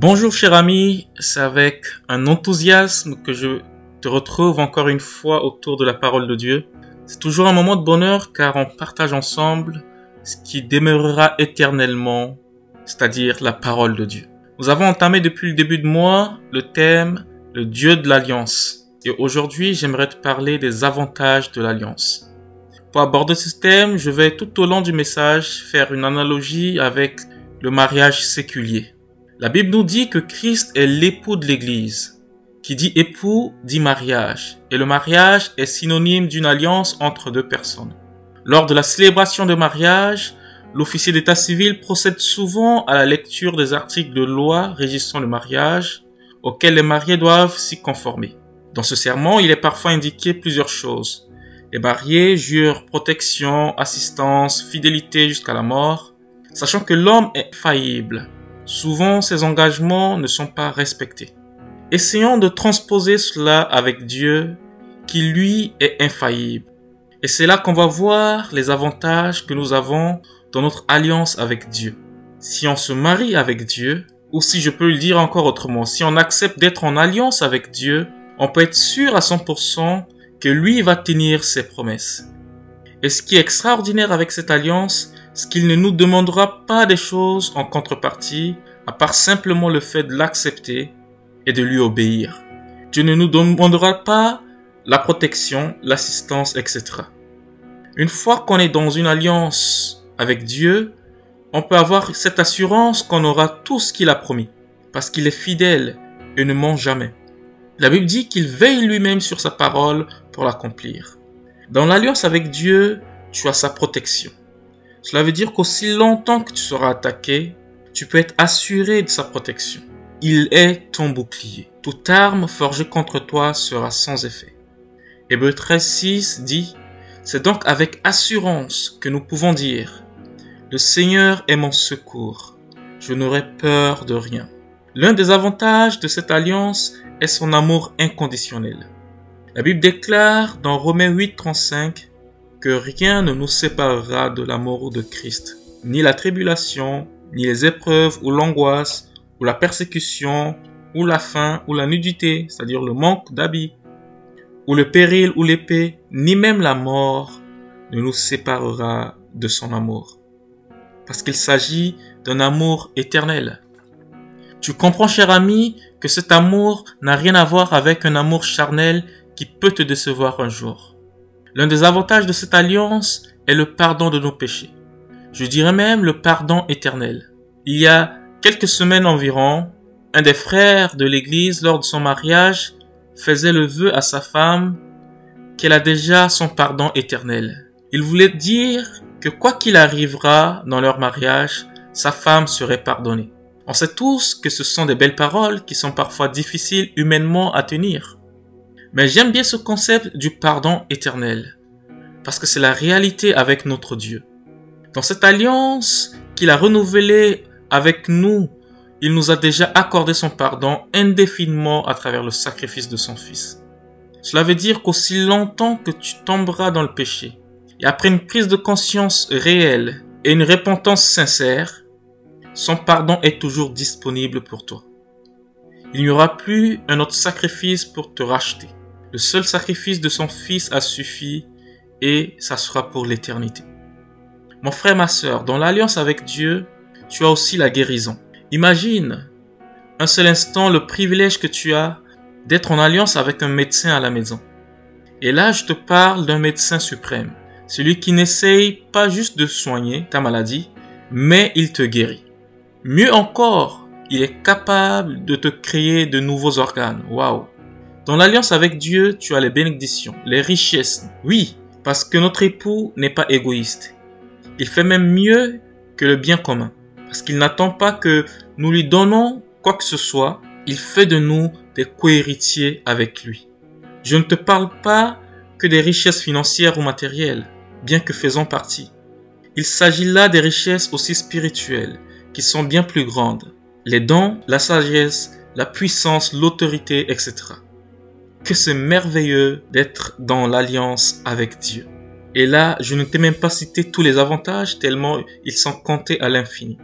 Bonjour cher ami, c'est avec un enthousiasme que je te retrouve encore une fois autour de la parole de Dieu. C'est toujours un moment de bonheur car on partage ensemble ce qui demeurera éternellement, c'est-à-dire la parole de Dieu. Nous avons entamé depuis le début de mois le thème le Dieu de l'Alliance. Et aujourd'hui, j'aimerais te parler des avantages de l'Alliance. Pour aborder ce thème, je vais tout au long du message faire une analogie avec le mariage séculier. La Bible nous dit que Christ est l'époux de l'Église. Qui dit époux dit mariage. Et le mariage est synonyme d'une alliance entre deux personnes. Lors de la célébration de mariage, l'officier d'état civil procède souvent à la lecture des articles de loi régissant le mariage auxquels les mariés doivent s'y conformer. Dans ce serment, il est parfois indiqué plusieurs choses. Les mariés jurent protection, assistance, fidélité jusqu'à la mort, sachant que l'homme est faillible Souvent, ces engagements ne sont pas respectés. Essayons de transposer cela avec Dieu, qui lui est infaillible. Et c'est là qu'on va voir les avantages que nous avons dans notre alliance avec Dieu. Si on se marie avec Dieu, ou si je peux le dire encore autrement, si on accepte d'être en alliance avec Dieu, on peut être sûr à 100% que lui va tenir ses promesses. Et ce qui est extraordinaire avec cette alliance, c'est qu'il ne nous demandera pas des choses en contrepartie, à part simplement le fait de l'accepter et de lui obéir. Dieu ne nous demandera pas la protection, l'assistance, etc. Une fois qu'on est dans une alliance avec Dieu, on peut avoir cette assurance qu'on aura tout ce qu'il a promis, parce qu'il est fidèle et ne ment jamais. La Bible dit qu'il veille lui-même sur sa parole pour l'accomplir. Dans l'alliance avec Dieu, tu as sa protection. Cela veut dire qu'aussi longtemps que tu seras attaqué, tu peux être assuré de sa protection. Il est ton bouclier. Toute arme forgée contre toi sera sans effet. Hébreu 13.6 dit, C'est donc avec assurance que nous pouvons dire, Le Seigneur est mon secours, je n'aurai peur de rien. L'un des avantages de cette alliance est son amour inconditionnel. La Bible déclare dans Romains 8.35 que rien ne nous séparera de l'amour de Christ, ni la tribulation, ni les épreuves ou l'angoisse, ou la persécution, ou la faim, ou la nudité, c'est-à-dire le manque d'habits, ou le péril ou l'épée, ni même la mort ne nous séparera de son amour. Parce qu'il s'agit d'un amour éternel. Tu comprends, cher ami, que cet amour n'a rien à voir avec un amour charnel qui peut te décevoir un jour. L'un des avantages de cette alliance est le pardon de nos péchés. Je dirais même le pardon éternel. Il y a quelques semaines environ, un des frères de l'église lors de son mariage faisait le vœu à sa femme qu'elle a déjà son pardon éternel. Il voulait dire que quoi qu'il arrivera dans leur mariage, sa femme serait pardonnée. On sait tous que ce sont des belles paroles qui sont parfois difficiles humainement à tenir. Mais j'aime bien ce concept du pardon éternel, parce que c'est la réalité avec notre Dieu. Dans cette alliance qu'il a renouvelée avec nous, il nous a déjà accordé son pardon indéfiniment à travers le sacrifice de son Fils. Cela veut dire qu'aussi longtemps que tu tomberas dans le péché, et après une prise de conscience réelle et une repentance sincère, son pardon est toujours disponible pour toi. Il n'y aura plus un autre sacrifice pour te racheter. Le seul sacrifice de son Fils a suffi et ça sera pour l'éternité. Mon frère, ma sœur, dans l'alliance avec Dieu, tu as aussi la guérison. Imagine un seul instant le privilège que tu as d'être en alliance avec un médecin à la maison. Et là, je te parle d'un médecin suprême, celui qui n'essaye pas juste de soigner ta maladie, mais il te guérit. Mieux encore, il est capable de te créer de nouveaux organes. Waouh! Dans l'alliance avec Dieu, tu as les bénédictions, les richesses. Oui, parce que notre époux n'est pas égoïste. Il fait même mieux que le bien commun. Parce qu'il n'attend pas que nous lui donnons quoi que ce soit. Il fait de nous des cohéritiers avec lui. Je ne te parle pas que des richesses financières ou matérielles, bien que faisant partie. Il s'agit là des richesses aussi spirituelles, qui sont bien plus grandes. Les dons, la sagesse, la puissance, l'autorité, etc. Que c'est merveilleux d'être dans l'alliance avec Dieu. Et là, je ne t'ai même pas cité tous les avantages tellement ils sont comptés à l'infini.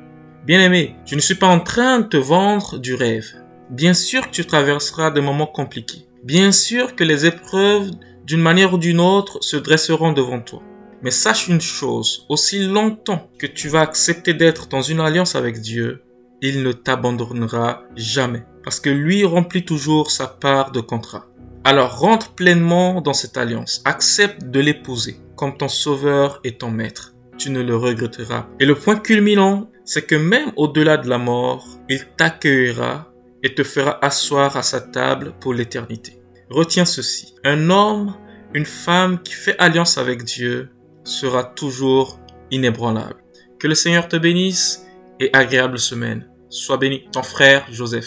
Bien-aimé, je ne suis pas en train de te vendre du rêve. Bien sûr que tu traverseras des moments compliqués. Bien sûr que les épreuves, d'une manière ou d'une autre, se dresseront devant toi. Mais sache une chose, aussi longtemps que tu vas accepter d'être dans une alliance avec Dieu, il ne t'abandonnera jamais. Parce que lui remplit toujours sa part de contrat. Alors rentre pleinement dans cette alliance. Accepte de l'épouser comme ton sauveur et ton maître. Tu ne le regretteras. Et le point culminant, c'est que même au-delà de la mort, il t'accueillera et te fera asseoir à sa table pour l'éternité. Retiens ceci. Un homme, une femme qui fait alliance avec Dieu sera toujours inébranlable. Que le Seigneur te bénisse et agréable semaine. Sois béni, ton frère Joseph.